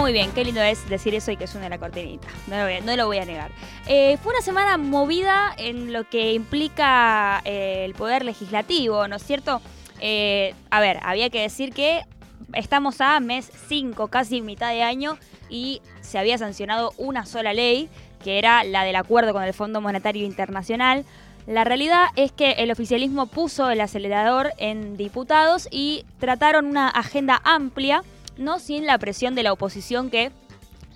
Muy bien, qué lindo es decir eso y que suene la cortinita. No lo voy a, no lo voy a negar. Eh, fue una semana movida en lo que implica eh, el poder legislativo, ¿no es cierto? Eh, a ver, había que decir que estamos a mes 5, casi mitad de año, y se había sancionado una sola ley, que era la del acuerdo con el Fondo Monetario Internacional. La realidad es que el oficialismo puso el acelerador en diputados y trataron una agenda amplia, no sin la presión de la oposición que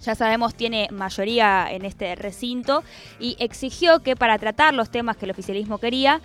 ya sabemos tiene mayoría en este recinto y exigió que para tratar los temas que el oficialismo quería,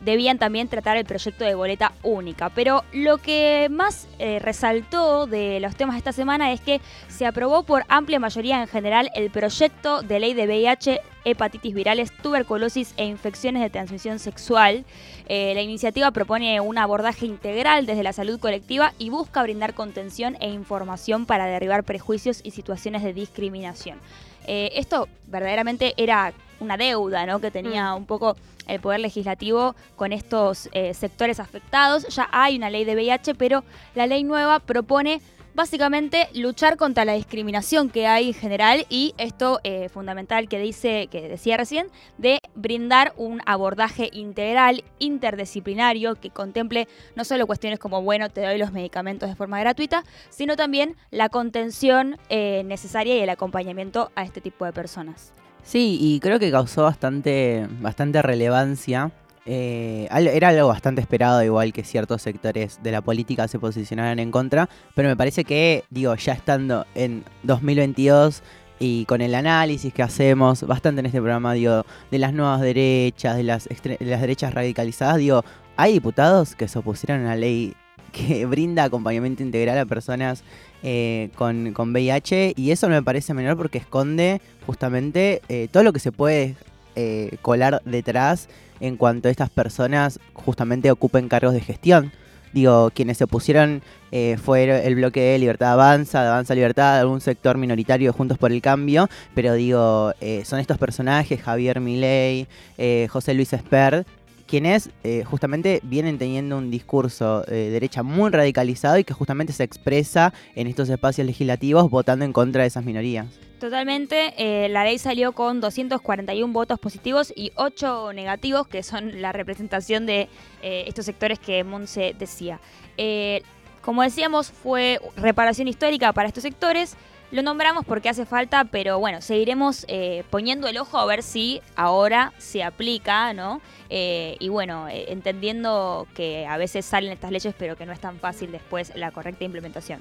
debían también tratar el proyecto de boleta única. Pero lo que más eh, resaltó de los temas de esta semana es que se aprobó por amplia mayoría en general el proyecto de ley de VIH, hepatitis virales, tuberculosis e infecciones de transmisión sexual. Eh, la iniciativa propone un abordaje integral desde la salud colectiva y busca brindar contención e información para derribar prejuicios y situaciones de discriminación. Eh, esto verdaderamente era una deuda ¿no? que tenía un poco el Poder Legislativo con estos eh, sectores afectados. Ya hay una ley de VIH, pero la ley nueva propone básicamente luchar contra la discriminación que hay en general y esto eh, fundamental que dice que decía recién de brindar un abordaje integral interdisciplinario que contemple no solo cuestiones como bueno te doy los medicamentos de forma gratuita sino también la contención eh, necesaria y el acompañamiento a este tipo de personas Sí, y creo que causó bastante, bastante relevancia. Eh, era algo bastante esperado, igual que ciertos sectores de la política se posicionaran en contra, pero me parece que, digo, ya estando en 2022 y con el análisis que hacemos bastante en este programa, digo, de las nuevas derechas, de las, de derechas radicalizadas, digo, hay diputados que se opusieron a la ley que brinda acompañamiento integral a personas eh, con, VIH y eso no me parece menor porque esconde justamente eh, todo lo que se puede eh, colar detrás en cuanto a estas personas justamente ocupen cargos de gestión. Digo, quienes se opusieron fue el bloque de Libertad Avanza, de Avanza Libertad, algún sector minoritario Juntos por el Cambio, pero digo, son estos personajes, Javier Milei, José Luis Espert, quienes eh, justamente vienen teniendo un discurso de eh, derecha muy radicalizado y que justamente se expresa en estos espacios legislativos votando en contra de esas minorías. Totalmente, eh, la ley salió con 241 votos positivos y 8 negativos, que son la representación de estos sectores que Monse decía. como decíamos, fue reparación histórica para estos sectores. Lo nombramos porque hace falta, pero bueno, seguiremos poniendo el ojo a ver si ahora se aplica, ¿no? Eh, y bueno, eh, entendiendo que a veces salen estas leyes, pero que no es tan fácil después la correcta implementación.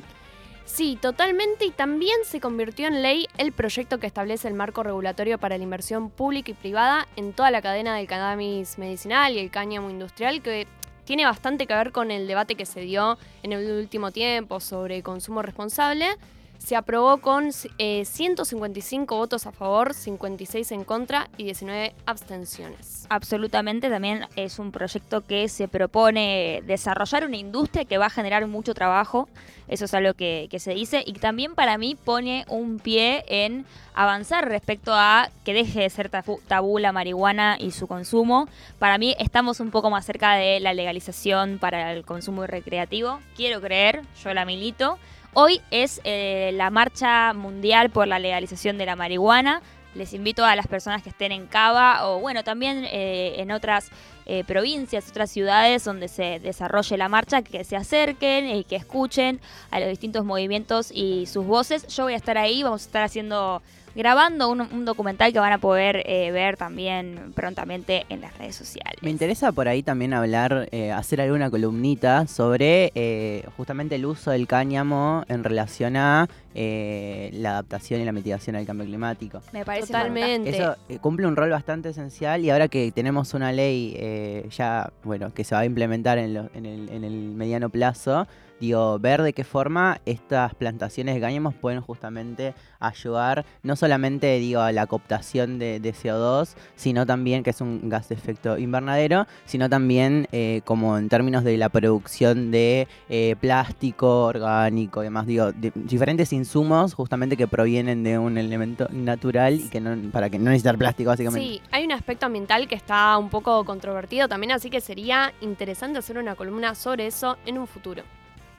Sí, totalmente. Y también se convirtió en ley el proyecto que establece el marco regulatorio para la inversión pública y privada en toda la cadena del cannabis medicinal y el cáñamo industrial, que tiene bastante que ver con el debate que se dio en el último tiempo sobre consumo responsable se aprobó con 155 eh, votos a favor, 56 en contra y 19 abstenciones. Absolutamente, también es un proyecto que se propone desarrollar una industria que va a generar mucho trabajo, eso es algo que, se dice, y también para mí pone un pie en avanzar respecto a que deje de ser tabú la marihuana y su consumo. Para mí estamos un poco más cerca de la legalización para el consumo recreativo, quiero creer, yo la milito Hoy es eh, la marcha mundial por la legalización de la marihuana. Les invito a las personas que estén en Cava o bueno, también eh, en otras eh, provincias, otras ciudades donde se desarrolle la marcha, que se acerquen y que escuchen a los distintos movimientos y sus voces. Yo voy a estar ahí, vamos a estar haciendo grabando un, documental que van a poder eh, ver también prontamente en las redes sociales. Me interesa por ahí también hablar, eh, hacer alguna columnita sobre eh, justamente el uso del cáñamo en relación a la adaptación y la mitigación al cambio climático. Me parece totalmente. Eso cumple un rol bastante esencial y ahora que tenemos una ley ya, bueno, que se va a implementar en, en, el, en el mediano plazo, digo, ver de qué forma estas plantaciones de cáñamos pueden justamente ayudar no solamente digo a la cooptación de, CO2, sino también que es un gas de efecto invernadero, sino también eh, como en términos de la producción de eh, plástico orgánico y demás, digo, diferentes insumos justamente que provienen de un elemento natural y que no, para que no necesitar plástico básicamente. Sí, hay un aspecto ambiental que está un poco controvertido también, así que sería interesante hacer una columna sobre eso en un futuro.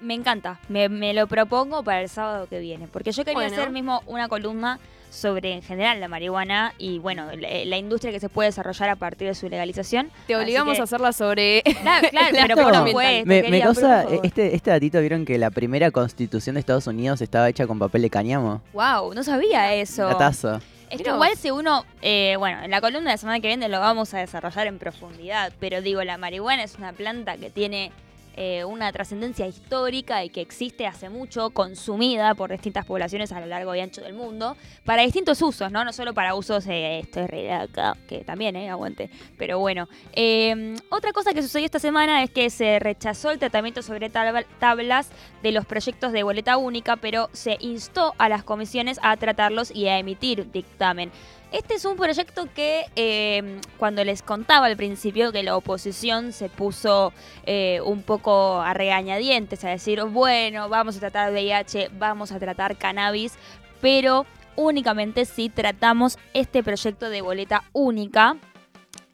Me encanta, me, me lo propongo para el sábado que viene, porque yo quería Bueno. hacer mismo una columna sobre en general la marihuana y bueno, la, la industria que se puede desarrollar a partir de su legalización. Te obligamos que- a hacerla sobre. Claro, claro, pero por acto supuesto, ambiental. Me, me causa, por favor. este, este datito, ¿vieron que la primera constitución de Estados Unidos estaba hecha con papel de cáñamo? Wow, no sabía eso. Datazo. Es que Mirá igual si uno, eh, bueno, en la columna de la semana que viene lo vamos a desarrollar en profundidad, pero digo, la marihuana es una planta que tiene eh, una trascendencia histórica y que existe hace mucho, consumida por distintas poblaciones a lo largo y ancho del mundo, para distintos usos, ¿no? No solo para usos, eh, esto es re acá, que también, ¿eh? Aguante. Pero bueno, eh, otra cosa que sucedió esta semana es que se rechazó el tratamiento sobre tab- tablas de los proyectos de boleta única, pero se instó a las comisiones a tratarlos y a emitir dictamen. Este es un proyecto que eh, cuando les contaba al principio que la oposición se puso eh, un poco a regañadientes, a decir, bueno, vamos a tratar VIH, vamos a tratar cannabis, pero únicamente si tratamos este proyecto de boleta única.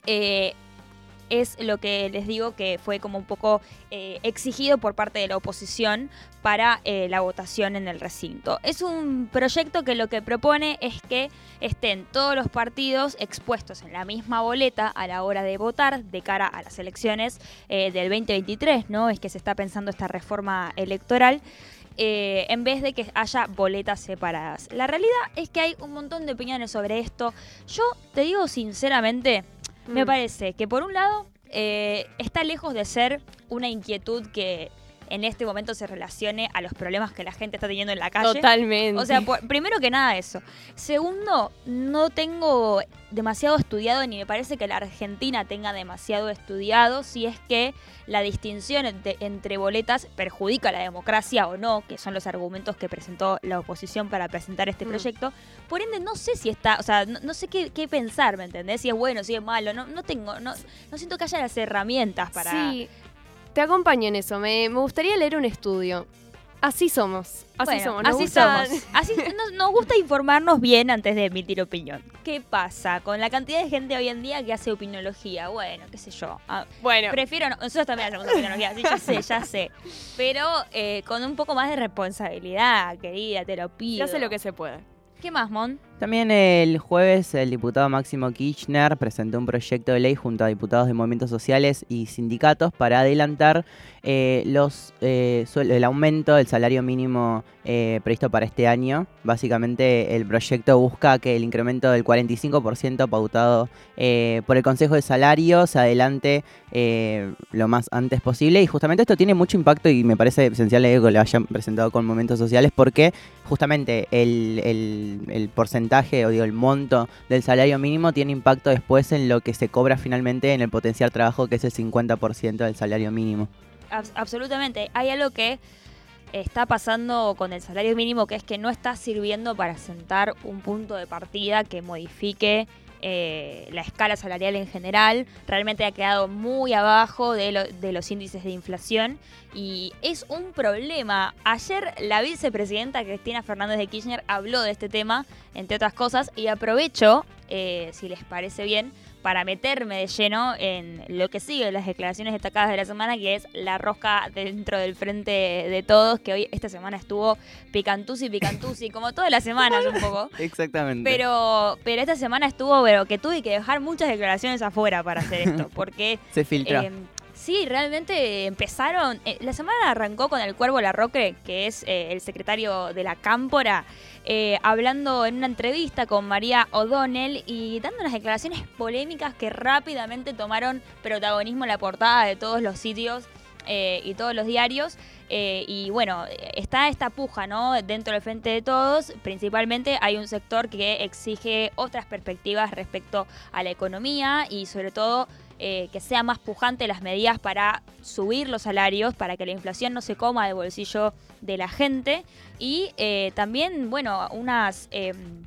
eh, es lo que les digo que fue como un poco eh, exigido por parte de la oposición para eh, la votación en el recinto. Es un proyecto que lo que propone es que estén todos los partidos expuestos en la misma boleta a la hora de votar de cara a las elecciones eh, del 2023, ¿no? Es que se está pensando esta reforma electoral. Eh, en vez de que haya boletas separadas. La realidad es que hay un montón de opiniones sobre esto. Yo te digo sinceramente, me Mm. parece que por un lado eh, está lejos de ser una inquietud que en este momento se relacione a los problemas que la gente está teniendo en la calle. Totalmente. O sea, por- primero que nada eso. Segundo, no tengo demasiado estudiado ni me parece que la Argentina tenga demasiado estudiado si es que la distinción entre boletas perjudica la democracia o no, que son los argumentos que presentó la oposición para presentar este Mm. proyecto. Por ende, no sé si está, o sea, no, no sé qué, qué pensar, ¿me entendés? Si es bueno, si es malo, no, no tengo, no, no siento que haya las herramientas para... Sí, te acompaño en eso. Me, me gustaría leer un estudio. Así somos. Así Bueno, somos. Nos así gusta- somos. Así nos, nos gusta informarnos bien antes de emitir opinión. ¿Qué pasa con la cantidad de gente hoy en día que hace opiniología? Bueno, qué sé yo. Ah, Bueno, prefiero no. Nosotros también hacemos opiniología, sí, ya sé, ya sé. Pero eh, con un poco más de responsabilidad, querida, te lo pido. se hace lo que se puede. ¿Qué más, Mon? También el jueves el diputado Máximo Kirchner presentó un proyecto de ley junto a diputados de movimientos sociales y sindicatos para adelantar eh, los eh, el aumento del salario mínimo eh, previsto para este año. Básicamente el proyecto busca que el incremento del 45% pautado eh, por el Consejo de Salario se adelante lo más antes posible y justamente esto tiene mucho impacto y me parece esencial que lo hayan presentado con movimientos sociales porque justamente el, el- el porcentaje o digo el monto del salario mínimo tiene impacto después en lo que se cobra finalmente en el potencial trabajo que es el 50% del salario mínimo. Abs- absolutamente. Hay algo que está pasando con el salario mínimo que es que no está sirviendo para sentar un punto de partida que modifique eh, la escala salarial en general. Realmente ha quedado muy abajo de, lo- de los índices de inflación y es un problema. Ayer la vicepresidenta Cristina Fernández de Kirchner habló de este tema, entre otras cosas, y aprovecho, eh, si les parece bien, para meterme de lleno en lo que sigue las declaraciones destacadas de la semana, que es la rosca dentro del frente de todos, que hoy esta semana estuvo picantusi, picantusi, como todas las semanas un poco. Exactamente. Pero, pero esta semana estuvo, pero que tuve que dejar muchas declaraciones afuera para hacer esto, porque se filtró. eh, sí, realmente empezaron. eh, la semana arrancó con el Cuervo Larroque, que es eh, el secretario de la Cámpora, eh, hablando en una entrevista con María O'Donnell y dando unas declaraciones polémicas que rápidamente tomaron protagonismo en la portada de todos los sitios y todos los diarios. Y bueno, está esta puja, ¿no? Dentro del frente de todos. Principalmente hay un sector que exige otras perspectivas respecto a la economía y sobre todo eh, que sea más pujante las medidas para subir los salarios, para que la inflación no se coma del bolsillo de la gente. Y eh, también, bueno, unas... em,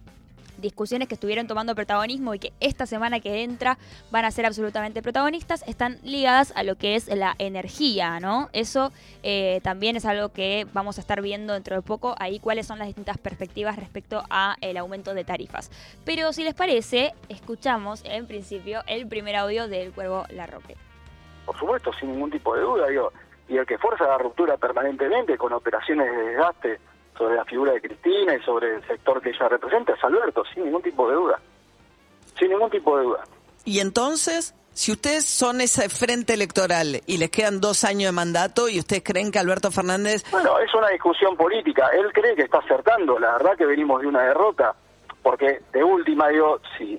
discusiones que estuvieron tomando protagonismo y que esta semana que entra van a ser absolutamente protagonistas, están ligadas a lo que es la energía, ¿no? Eso eh, también es algo que vamos a estar viendo dentro de poco, ahí cuáles son las distintas perspectivas respecto a el aumento de tarifas. Pero si les parece, escuchamos en principio el primer audio del Cuervo Larroque. por supuesto, sin ningún tipo de duda, digo, y el que fuerza la ruptura permanentemente con operaciones de desgaste sobre la figura de Cristina y sobre el sector que ella representa es Alberto, sin ningún tipo de duda. Sin ningún tipo de duda. Y entonces, si ustedes son ese frente electoral y les quedan dos años de mandato y ustedes creen que Alberto Fernández... Bueno, es una discusión política. Él cree que está acertando. La verdad que venimos de una derrota. Porque de última, digo, si,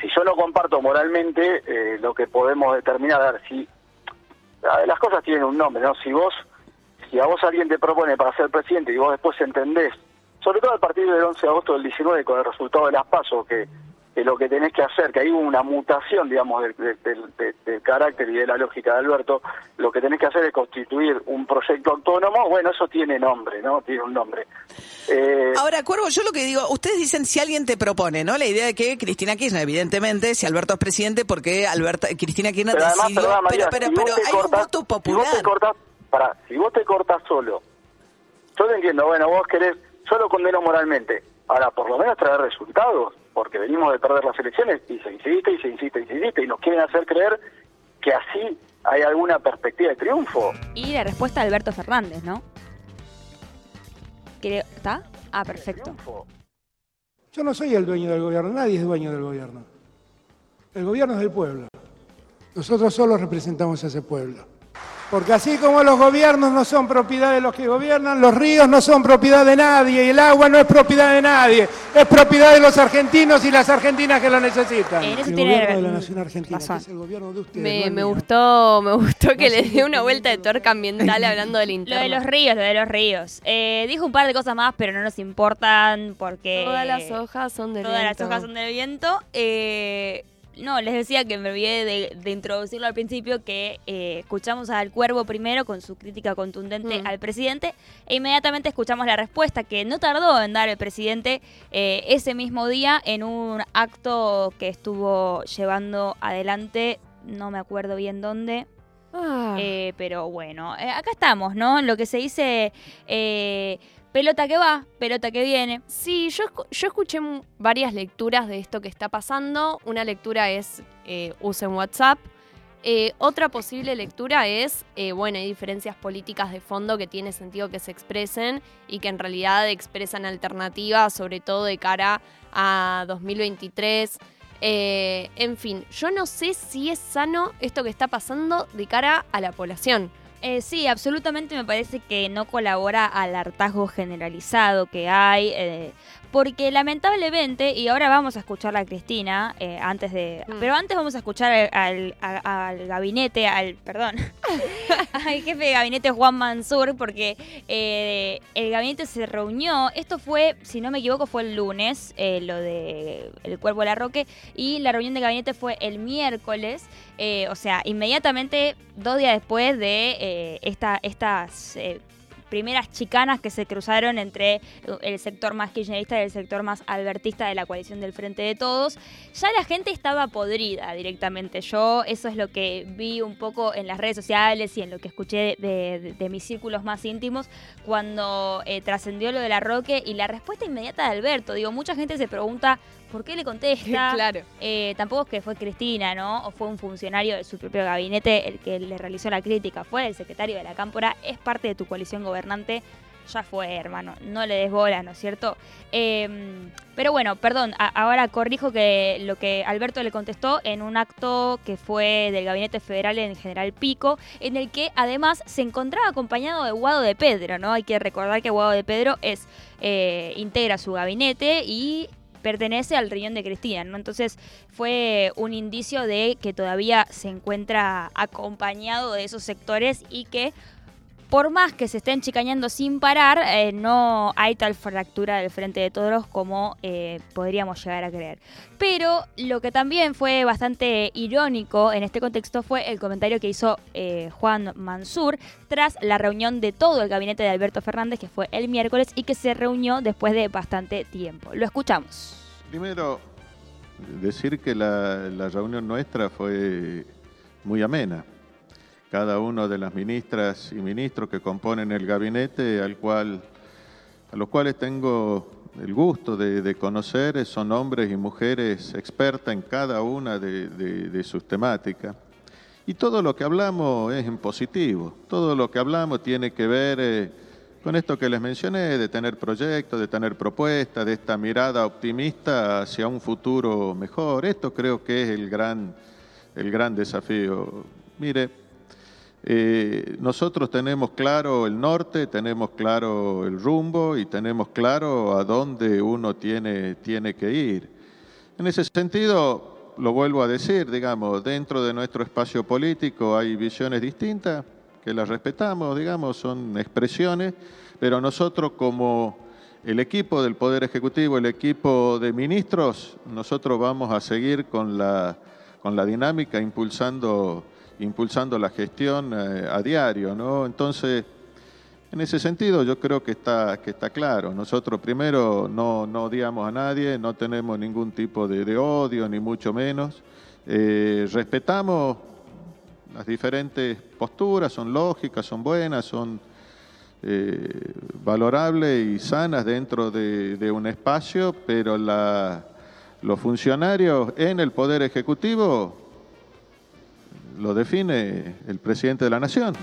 si yo no comparto moralmente eh, lo que podemos determinar, a ver, si las cosas tienen un nombre, ¿no? Si vos, si a vos alguien te propone para ser presidente y vos después entendés, sobre todo a partir del 11 de agosto del 19 con el resultado de las pasos que que lo que tenés que hacer, que hay una mutación, digamos, del, carácter y de la lógica de Alberto, lo que tenés que hacer es constituir un proyecto autónomo, bueno, eso tiene nombre, ¿no? Tiene un nombre. Eh, Ahora, Cuervo, yo lo que digo, ustedes dicen si alguien te propone, ¿no? La idea de que Cristina Kirchner, evidentemente, si Alberto es presidente, porque Alberto, Cristina Kirchner pero decidió... pero, pero, pero, hay un voto popular. Si para, si vos te cortás solo, yo te entiendo, bueno, vos querés, yo lo condeno moralmente, ahora, por lo menos traer resultados porque venimos de perder las elecciones y se insiste y se insiste y se insiste y nos quieren hacer creer que así hay alguna perspectiva de triunfo. Y la respuesta de Alberto Fernández, ¿no? ¿Está? Ah, perfecto. Yo no soy el dueño del gobierno, nadie es dueño del gobierno. El gobierno es del pueblo. Nosotros solo representamos a ese pueblo. Porque así como los gobiernos no son propiedad de los que gobiernan, los ríos no son propiedad de nadie y el agua no es propiedad de nadie, es propiedad de los argentinos y las argentinas que lo necesitan. el gobierno de la nación argentina, que es el gobierno de ustedes. Me, me gustó, me gustó que le dé una vuelta de tuerca ambiental hablando del interno. Lo de los ríos, lo de los ríos. Eh, dijo un par de cosas más, pero no nos importan porque todas las hojas son del viento. Todas las hojas son del viento. Eh, no, les decía que me olvidé de, introducirlo al principio, que eh, escuchamos al Cuervo primero con su crítica contundente mm. al presidente e inmediatamente escuchamos la respuesta que no tardó en dar el presidente eh, ese mismo día en un acto que estuvo llevando adelante, no me acuerdo bien dónde, ah. eh, pero bueno, acá estamos, ¿no? Lo que se dice pelota que va, pelota que viene. Sí, yo, yo escuché varias lecturas de esto que está pasando. Una lectura es eh, usen WhatsApp. Eh, otra posible lectura es, eh, bueno, hay diferencias políticas de fondo que tiene sentido que se expresen y que en realidad expresan alternativas, sobre todo de cara a 2023. en fin, yo no sé si es sano esto que está pasando de cara a la población. Eh, sí, absolutamente me parece que no colabora al hartazgo generalizado que hay. Eh, porque lamentablemente, y ahora vamos a escuchar a Cristina, eh, antes de. Mm. Pero antes vamos a escuchar al, gabinete, al. Perdón. al jefe de gabinete Juan Mansur, porque eh, el gabinete se reunió. Esto fue, si no me equivoco, fue el lunes, eh, lo de el cuerpo de la Roque, y la reunión de gabinete fue el miércoles. o sea, inmediatamente, dos días después de esta, estas primeras chicanas que se cruzaron entre el sector más kirchnerista y el sector más albertista de la coalición del Frente de Todos, ya la gente estaba podrida directamente. Yo eso es lo que vi un poco en las redes sociales y en lo que escuché de, mis círculos más íntimos cuando eh, trascendió lo de la Roque y la respuesta inmediata de Alberto. Digo, mucha gente se pregunta ¿Por qué le contesta? claro. Eh, tampoco es que fue Cristina, ¿no? O fue un funcionario de su propio gabinete el que le realizó la crítica. Fue el secretario de la Cámpora, es parte de tu coalición gobernante. Ya fue, hermano. No le des bola, ¿no es cierto? Em, pero bueno, perdón, ahora corrijo que lo que Alberto le contestó en un acto que fue del Gabinete Federal en General Pico, en el que además se encontraba acompañado de Guado de Pedro, ¿no? Hay que recordar que Guado de Pedro es eh, integra su gabinete y pertenece al riñón de Cristina, ¿no? Entonces fue un indicio de que todavía se encuentra acompañado de esos sectores y que por más que se estén chicañando sin parar, eh, no hay tal fractura del frente de todos como eh, podríamos llegar a creer. Pero lo que también fue bastante irónico en este contexto fue el comentario que hizo eh, Juan Mansur tras la reunión de todo el gabinete de Alberto Fernández, que fue el miércoles y que se reunió después de bastante tiempo. Lo escuchamos. Primero, decir que la, la reunión nuestra fue muy amena cada una de las ministras y ministros que componen el gabinete, al cual, a los cuales tengo el gusto de, conocer, son hombres y mujeres expertas en cada una de, sus temáticas. Y todo lo que hablamos es en positivo, todo lo que hablamos tiene que ver eh, con esto que les mencioné, de tener proyectos, de tener propuestas, de esta mirada optimista hacia un futuro mejor. Esto creo que es el gran, el gran desafío. Mire, eh, nosotros tenemos claro el norte, tenemos claro el rumbo y tenemos claro a dónde uno tiene, tiene que ir. En ese sentido, lo vuelvo a decir, digamos, dentro de nuestro espacio político hay visiones distintas, que las respetamos, digamos, son expresiones, pero nosotros como el equipo del Poder Ejecutivo, el equipo de ministros, nosotros vamos a seguir con la, con la dinámica impulsando impulsando la gestión eh, a diario, ¿no? Entonces, en ese sentido yo creo que está, que está claro. Nosotros primero no, no odiamos a nadie, no tenemos ningún tipo de, odio, ni mucho menos. Eh, respetamos las diferentes posturas, son lógicas, son buenas, son eh, valorables y sanas dentro de, un espacio, pero la, los funcionarios en el Poder Ejecutivo lo define el presidente de la Nación.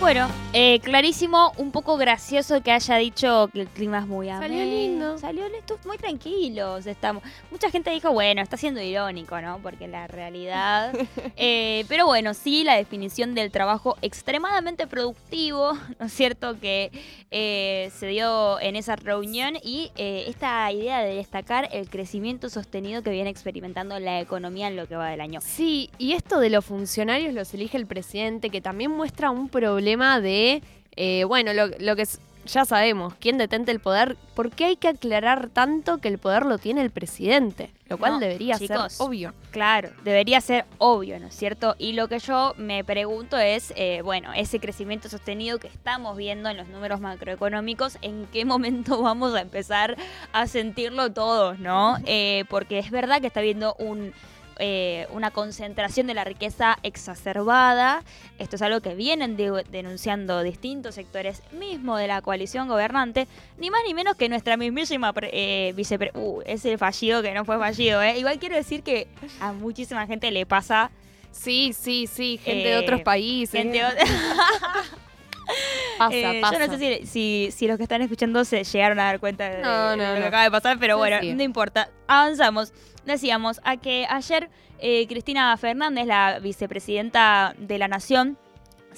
Bueno, eh, clarísimo, un poco gracioso que haya dicho que el clima es muy ameno. Salió lindo. Salió muy tranquilos. Estamos. Mucha gente dijo, bueno, está siendo irónico, ¿no? Porque la realidad. Eh, pero bueno, sí, la definición del trabajo extremadamente productivo, ¿no es cierto? Que eh, se dio en esa reunión y esta idea de destacar el crecimiento sostenido que viene experimentando la economía en lo que va del año. Sí, y esto de los funcionarios los elige el presidente, que también muestra un problema de, eh, bueno, lo, que ya sabemos, quién detente el poder, ¿por qué hay que aclarar tanto que el poder lo tiene el presidente? Lo cual debería ser obvio. Claro, debería ser obvio, ¿no es cierto? Y lo que yo me pregunto es, eh, bueno, ese crecimiento sostenido que estamos viendo en los números macroeconómicos, ¿en qué momento vamos a empezar a sentirlo todos, ¿no? Eh, porque es verdad que está viendo un eh, una concentración de la riqueza exacerbada. Esto es algo que vienen denunciando distintos sectores mismo de la coalición gobernante, ni más ni menos que nuestra mismísima eh, vicepresidenta. Uh, ese fallido que no fue fallido, ¿eh? Igual quiero decir que a muchísima gente le pasa. Sí, sí, sí, gente de otros países. Gente Pasa, pasa. Yo no sé si, si, los que están escuchando se llegaron a dar cuenta de, lo que acaba de pasar, pero bueno, no importa. Avanzamos decíamos, a que ayer eh, Cristina Fernández, la vicepresidenta de la Nación,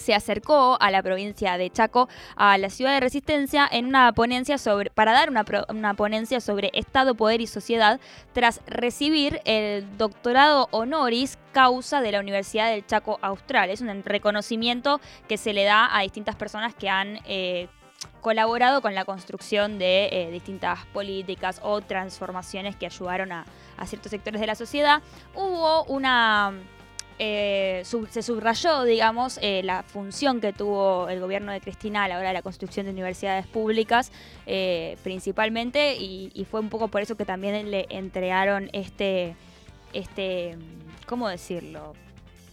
se acercó a la provincia de Chaco, a la ciudad de Resistencia, en una ponencia sobre, para dar una, una, ponencia sobre Estado, Poder y Sociedad, tras recibir el doctorado honoris causa de la Universidad del Chaco Austral. Es un reconocimiento que se le da a distintas personas que han eh, colaborado con la construcción de eh, distintas políticas o transformaciones que ayudaron a, ciertos sectores de la sociedad. Hubo una... Eh, se subrayó, digamos, eh, la función que tuvo el gobierno de Cristina a la hora de la construcción de universidades públicas, principalmente, y, fue un poco por eso que también le entregaron este, este, ¿cómo decirlo?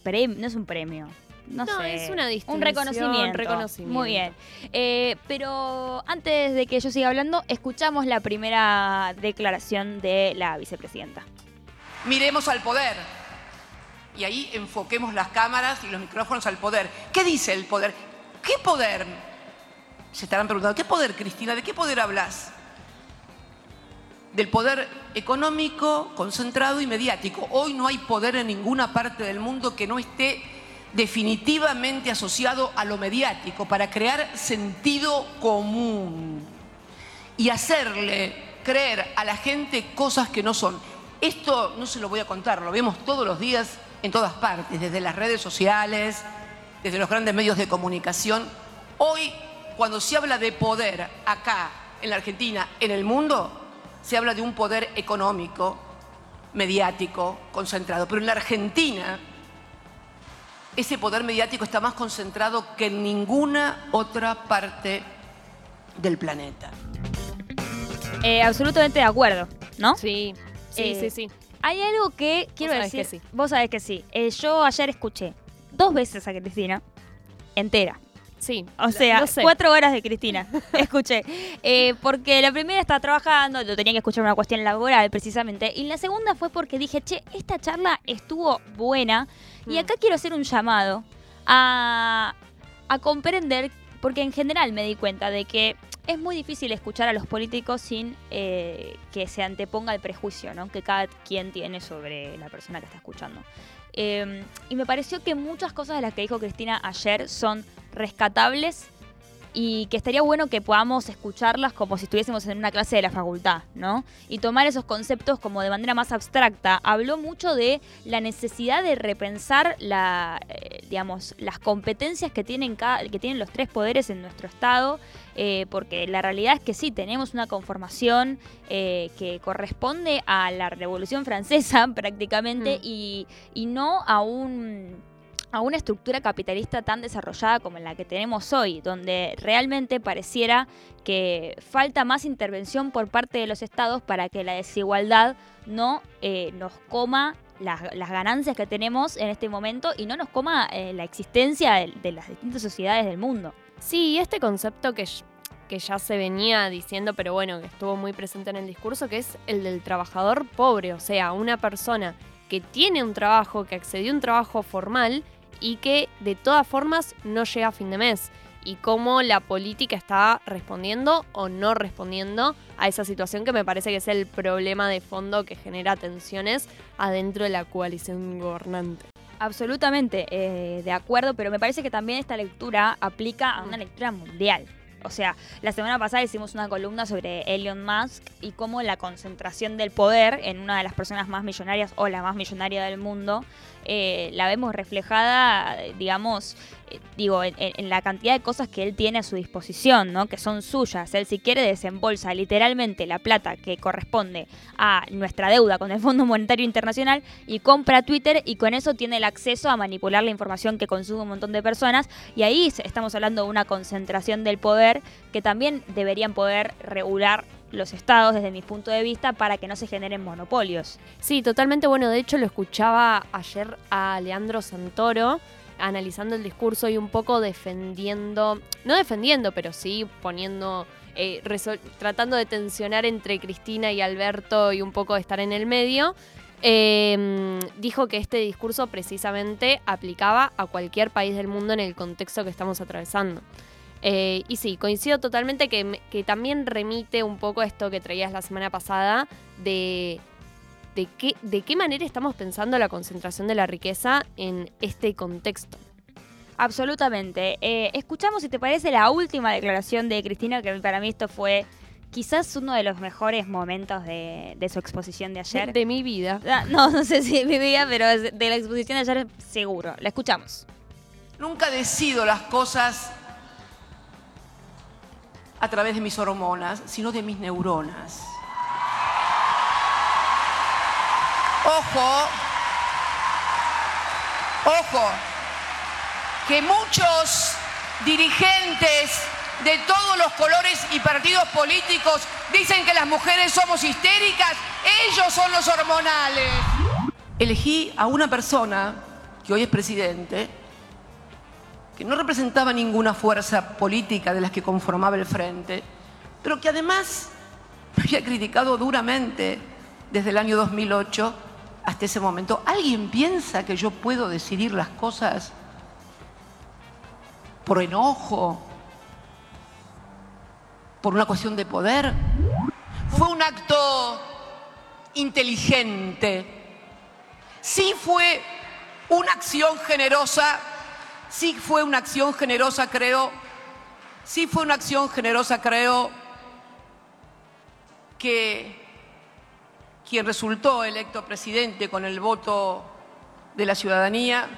no es un premio, no, sé, es una un reconocimiento. Muy bien. Eh, pero antes de que yo siga hablando, escuchamos la primera declaración de la vicepresidenta. Miremos al poder. Y ahí enfoquemos las cámaras y los micrófonos al poder. ¿Qué dice el poder? ¿Qué poder? Se estarán preguntando, ¿qué poder, Cristina? ¿De qué poder hablas? Del poder económico, concentrado y mediático. Hoy no hay poder en ninguna parte del mundo que no esté definitivamente asociado a lo mediático para crear sentido común y hacerle creer a la gente cosas que no son. Esto no se lo voy a contar, lo vemos todos los días en todas partes, desde las redes sociales, desde los grandes medios de comunicación. Hoy, cuando se habla de poder acá, en la Argentina, en el mundo, se habla de un poder económico, mediático, concentrado. Pero en la Argentina, ese poder mediático está más concentrado que en ninguna otra parte del planeta. Eh, absolutamente de acuerdo, ¿no? Sí, sí, eh, sí, sí. Hay algo que quiero decir. Que sí. Vos sabés que sí. Eh, yo ayer escuché dos veces a Cristina entera. Sí. O sea, cuatro horas de Cristina. Escuché. porque la primera estaba trabajando, lo tenía que escuchar una cuestión laboral precisamente. Y la segunda fue porque dije, che, esta charla estuvo buena Y acá quiero hacer un llamado a, a comprender, porque en general me di cuenta de que es muy difícil escuchar a los políticos sin eh, que se anteponga el prejuicio ¿no? que cada quien tiene sobre la persona que está escuchando. Eh, y me pareció que muchas cosas de las que dijo Cristina ayer son rescatables y que estaría bueno que podamos escucharlas como si estuviésemos en una clase de la facultad, ¿no? Y tomar esos conceptos como de manera más abstracta. Habló mucho de la necesidad de repensar la, eh, digamos, las competencias que tienen, cada, que tienen los tres poderes en nuestro Estado, eh, porque la realidad es que sí, tenemos una conformación eh, que corresponde a la Revolución Francesa prácticamente Mm. y, y no a un a una estructura capitalista tan desarrollada como la que tenemos hoy, donde realmente pareciera que falta más intervención por parte de los estados para que la desigualdad no eh, nos coma las, ganancias que tenemos en este momento y no nos coma eh, la existencia de, de las distintas sociedades del mundo. Sí, este concepto que, que ya se venía diciendo, pero bueno, que estuvo muy presente en el discurso, que es el del trabajador pobre, o sea, una persona que tiene un trabajo, que accedió a un trabajo formal y que de todas formas no llega a fin de mes. Y cómo la política está respondiendo o no respondiendo a esa situación que me parece que es el problema de fondo que genera tensiones adentro de la coalición gobernante. Absolutamente eh, de acuerdo, pero me parece que también esta lectura aplica a una lectura mundial. O sea, la semana pasada hicimos una columna sobre Elon Musk y cómo la concentración del poder en una de las personas más millonarias o la más millonaria del mundo eh, la vemos reflejada, digamos, digo, en, en- la cantidad de cosas que él tiene a su disposición, ¿no? Que son suyas. Él si quiere desembolsa literalmente la plata que corresponde a nuestra deuda con el Fondo Monetario Internacional y compra Twitter y con eso tiene el acceso a manipular la información que consume un montón de personas y ahí estamos hablando de una concentración del poder que también deberían poder regular los estados desde mi punto de vista para que no se generen monopolios. Sí, totalmente bueno. De hecho, lo escuchaba ayer a Leandro Santoro analizando el discurso y un poco defendiendo, no defendiendo, pero sí poniendo, eh, tratando de tensionar entre Cristina y Alberto y un poco de estar en el medio. Eh, dijo que este discurso precisamente aplicaba a cualquier país del mundo en el contexto que estamos atravesando. Eh, y sí, coincido totalmente que, que también remite un poco esto que traías la semana pasada de de qué, de qué manera estamos pensando la concentración de la riqueza en este contexto. Absolutamente. Eh, escuchamos, si te parece, la última declaración de Cristina, que para mí esto fue quizás uno de los mejores momentos de, de su exposición de ayer. De mi vida. Ah, No, no sé si de mi vida, pero de la exposición de ayer seguro. La escuchamos. Nunca decido las cosas a través de mis hormonas, sino de mis neuronas. Ojo, ojo, que muchos dirigentes de todos los colores y partidos políticos dicen que las mujeres somos histéricas, ellos son los hormonales. Elegí a una persona que hoy es presidente, que no representaba ninguna fuerza política de las que conformaba el frente, pero que además me había criticado duramente desde el año 2008 hasta ese momento. ¿Alguien piensa que yo puedo decidir las cosas por enojo? ¿Por una cuestión de poder? Fue un acto inteligente. Sí fue una acción generosa, sí fue una acción generosa, creo, sí fue una acción generosa, creo, que quien resultó electo presidente con el voto de la ciudadanía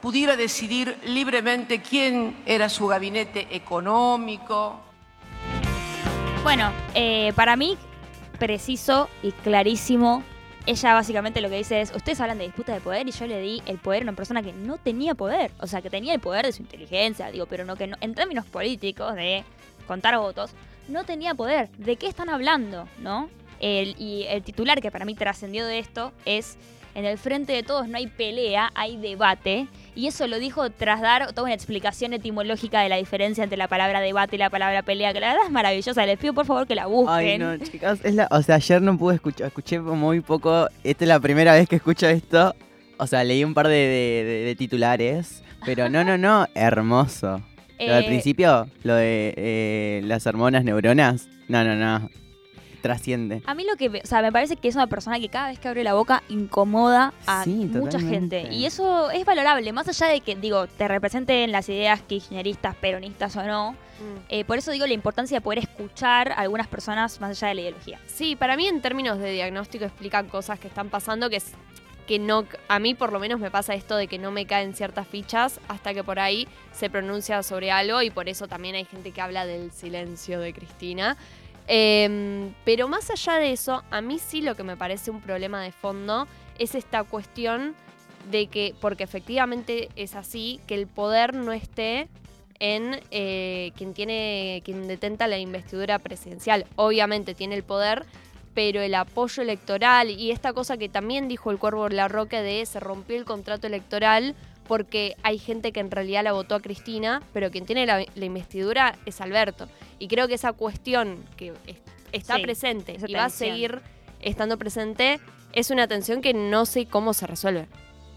pudiera decidir libremente quién era su gabinete económico. Bueno, eh, para mí, preciso y clarísimo. Ella básicamente lo que dice es, ustedes hablan de disputa de poder y yo le di el poder a una persona que no tenía poder. O sea, que tenía el poder de su inteligencia, digo, pero no que no, en términos políticos de contar votos, no tenía poder. ¿De qué están hablando? ¿No? El- y el titular que para mí trascendió de esto es, en el frente de todos no hay pelea, hay debate. Y eso lo dijo tras dar toda una explicación etimológica de la diferencia entre la palabra debate y la palabra pelea, que la verdad es maravillosa. Les pido por favor que la busquen. Ay, no, chicas, es la, o sea, ayer no pude escuchar, escuché muy poco, esta es la primera vez que escucho esto. O sea, leí un par de, de- de- de titulares, pero no, no, no, hermoso. Lo del Eh, principio, lo de eh, las hormonas neuronas, no, no, no, trasciende. A mí lo que, o sea, me parece que es una persona que cada vez que abre la boca incomoda a Sí, mucha totalmente. gente. Y eso es valorable, más allá de que, digo, te representen las ideas kirchneristas, peronistas o no. Mm. Eh, por eso digo la importancia de poder escuchar a algunas personas más allá de la ideología. Sí, para mí en términos de diagnóstico explican cosas que están pasando que es que no a mí por lo menos me pasa esto de que no me caen ciertas fichas hasta que por ahí se pronuncia sobre algo y por eso también hay gente que habla del silencio de Cristina. Em, pero más allá de eso, a mí sí lo que me parece un problema de fondo es esta cuestión de que, porque efectivamente es así, que el poder no esté en eh, quien tiene, quien detenta la investidura presidencial. Obviamente tiene el poder, pero el apoyo electoral y esta cosa que también dijo el Cuervo Larroque de se rompió el contrato electoral porque hay gente que en realidad la votó a Cristina, pero quien tiene la, la investidura es Alberto. Y creo que esa cuestión que es- está Sí, presente y va a seguir estando presente es una tensión que no sé cómo se resuelve.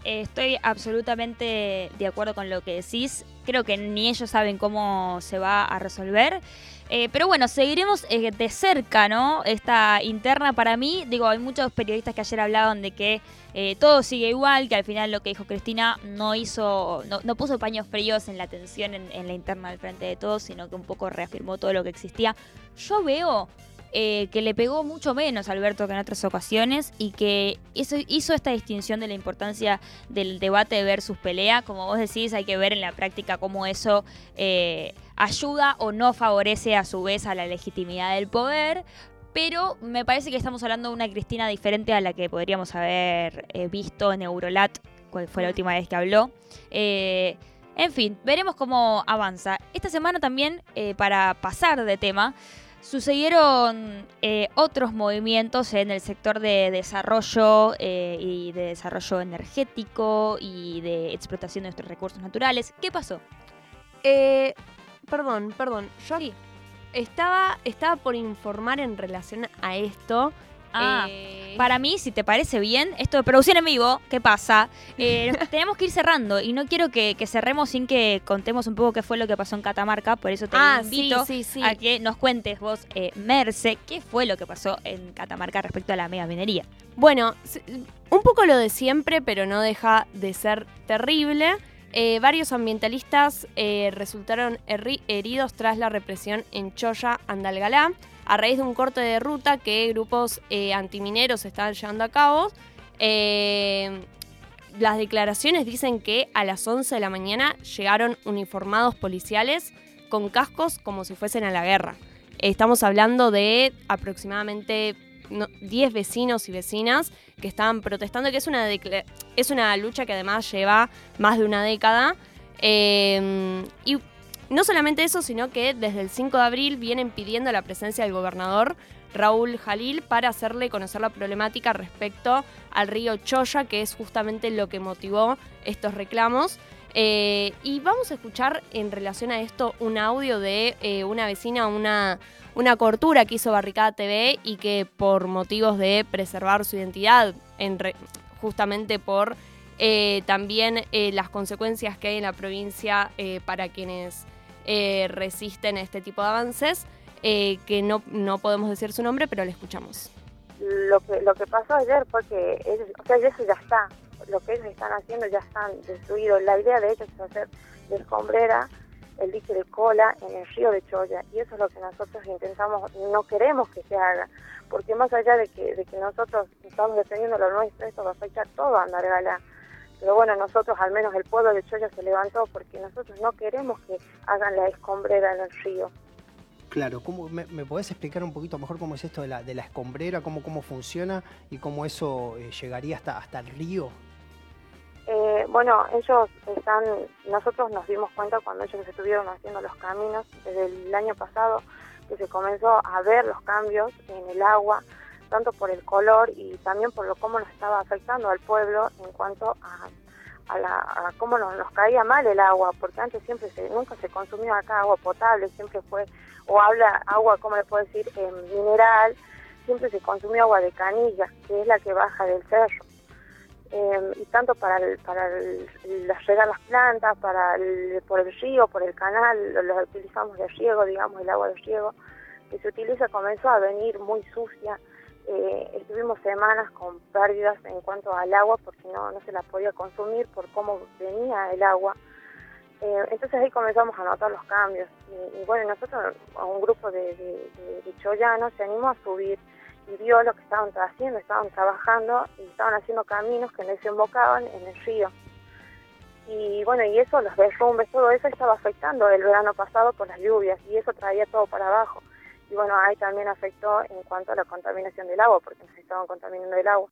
Estoy absolutamente de acuerdo con lo que decís. Creo que ni ellos saben cómo se va a resolver. Eh, pero bueno, seguiremos eh, de cerca, ¿no? Esta interna para mí, digo, hay muchos periodistas que ayer hablaban de que eh, todo sigue igual, que al final lo que dijo Cristina no hizo, no, no puso paños fríos en la tensión en, la interna del frente de todos, sino que un poco reafirmó todo lo que existía. Yo veo eh, que le pegó mucho menos a Alberto que en otras ocasiones y que hizo, hizo esta distinción de la importancia del debate versus pelea. Como vos decís, hay que ver en la práctica cómo eso eh, ayuda o no favorece a su vez a la legitimidad del poder. Pero me parece que estamos hablando de una Cristina diferente a la que podríamos haber eh, visto en Eurolat, cual fue la última vez que habló. Eh, en fin, veremos cómo avanza. Esta semana también, eh, para pasar de tema, sucedieron eh, otros movimientos en el sector de desarrollo eh, y de desarrollo energético y de explotación de nuestros recursos naturales. ¿Qué pasó? Eh, perdón, perdón. Yo estaba, estaba por informar en relación a esto. Ah, Eh, Para mí, si te parece bien, esto de producción en vivo, ¿qué pasa? Eh, tenemos que ir cerrando y no quiero que, que cerremos sin que contemos un poco qué fue lo que pasó en Catamarca, por eso te ah, invito sí, sí, sí. a que nos cuentes vos, eh, Merce, qué fue lo que pasó en Catamarca respecto a la mega minería. Bueno, un poco lo de siempre, pero no deja de ser terrible. Eh, varios ambientalistas eh, resultaron heridos tras la represión en Choya, Andalgalá, a raíz de un corte de ruta que grupos eh, antimineros estaban llevando a cabo. Las declaraciones dicen que a las 11 de la mañana llegaron uniformados policiales con cascos como si fuesen a la guerra. Estamos hablando de aproximadamente no- 10 vecinos y vecinas que estaban protestando, que es una, es una lucha que además lleva más de una década. Eh, y no solamente eso, sino que desde el 5 de abril vienen pidiendo la presencia del gobernador Raúl Jalil para hacerle conocer la problemática respecto al río Choya, que es justamente lo que motivó estos reclamos. Eh, y vamos a escuchar en relación a esto un audio de eh, una vecina, una, una cortura que hizo Barricada TV y que por motivos de preservar su identidad, justamente por eh, también eh, las consecuencias que hay en la provincia eh, para quienes resisten a este tipo de avances, que no, no podemos decir su nombre, pero le escuchamos. lo que lo que pasó ayer fue que o sea, eso ya está. Lo que ellos están haciendo ya están destruidos. La idea de ellos es hacer de escombrera el dique de cola en el río de Choya y eso es lo que nosotros intentamos, no queremos que se haga, porque más allá de que, de que nosotros estamos defendiendo lo nuestro, esto va a afectar todo a Andargala. Pero bueno, nosotros, al menos el pueblo de Choya se levantó porque nosotros no queremos que hagan la escombrera en el río. Claro, ¿cómo, me, me podés explicar un poquito mejor cómo es esto de la, de la escombrera, cómo, cómo funciona y cómo eso eh, llegaría hasta, hasta el río? Bueno, ellos están, nosotros nos dimos cuenta cuando ellos estuvieron haciendo los caminos desde el año pasado que se comenzó a ver los cambios en el agua, tanto por el color y también por lo cómo nos estaba afectando al pueblo en cuanto a, a, la, cómo nos, caía mal el agua, porque antes siempre nunca se consumió acá agua potable, siempre fue, o habla agua, ¿cómo le puedo decir?, eh, mineral, siempre se consumió agua de canilla, que es la que baja del cerro eh, y tanto para el, para el, regar las plantas, para el, por el río, por el canal, lo, utilizamos de riego, digamos, el agua de riego, que se utiliza comenzó a venir muy sucia. Eh, estuvimos semanas con pérdidas en cuanto al agua porque no, no se la podía consumir por cómo venía el agua. Eh, entonces ahí comenzamos a notar los cambios. Y, bueno, nosotros, a un grupo de, de, de chollanos, se animó a subir y vio lo que estaban haciendo, estaban trabajando y estaban haciendo caminos que desembocaban en el río. Y bueno, y eso, los derrumbes, todo eso estaba afectando el verano pasado por las lluvias y eso traía todo para abajo. Y bueno, ahí también afectó en cuanto a la contaminación del agua, porque nos estaban contaminando el agua.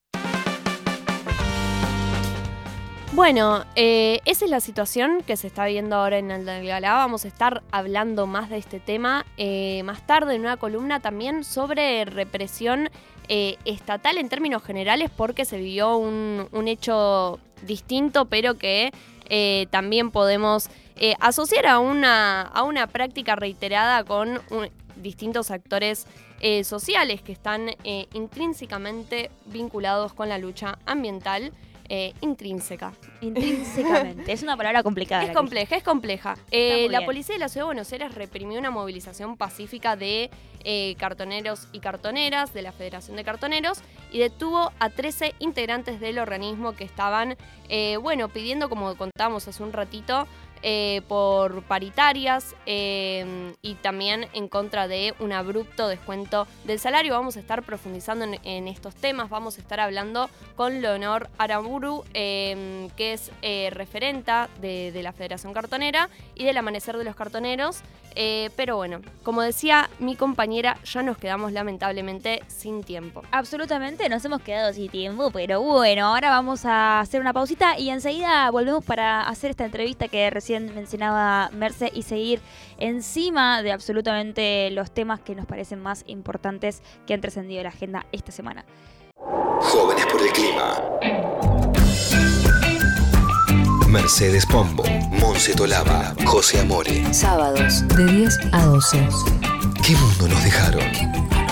Bueno, eh, esa es la situación que se está viendo ahora en Algalá. Vamos a estar hablando más de este tema eh, más tarde en una columna también sobre represión eh, estatal en términos generales porque se vivió un, hecho distinto pero que también podemos asociar a una, a una práctica reiterada con distintos actores sociales que están intrínsecamente vinculados con la lucha ambiental. Eh, intrínseca. Intrínsecamente. es una palabra complicada. Es compleja, es compleja. Eh, la policía de la Ciudad de Buenos Aires reprimió una movilización pacífica de eh, cartoneros y cartoneras de la Federación de Cartoneros y detuvo a 13 integrantes del organismo que estaban, bueno, pidiendo, como contábamos hace un ratito, eh, por paritarias eh, y también en contra de un abrupto descuento del salario. Vamos a estar profundizando en, estos temas, vamos a estar hablando con Leonor Aramburu, eh, que es referenta de, la Federación Cartonera y del Amanecer de los Cartoneros. pero bueno, como decía mi compañera, ya nos quedamos lamentablemente sin tiempo. Absolutamente, nos hemos quedado sin tiempo, pero bueno, ahora vamos a hacer una pausita y enseguida volvemos para hacer esta entrevista que recién mencionaba Merce y seguir encima de absolutamente los temas que nos parecen más importantes que han trascendido la agenda esta semana. Jóvenes por el clima. Mercedes Pombo, Monse Tolaba, José Amore. Sábados de 10 a 12. ¿Qué mundo nos dejaron?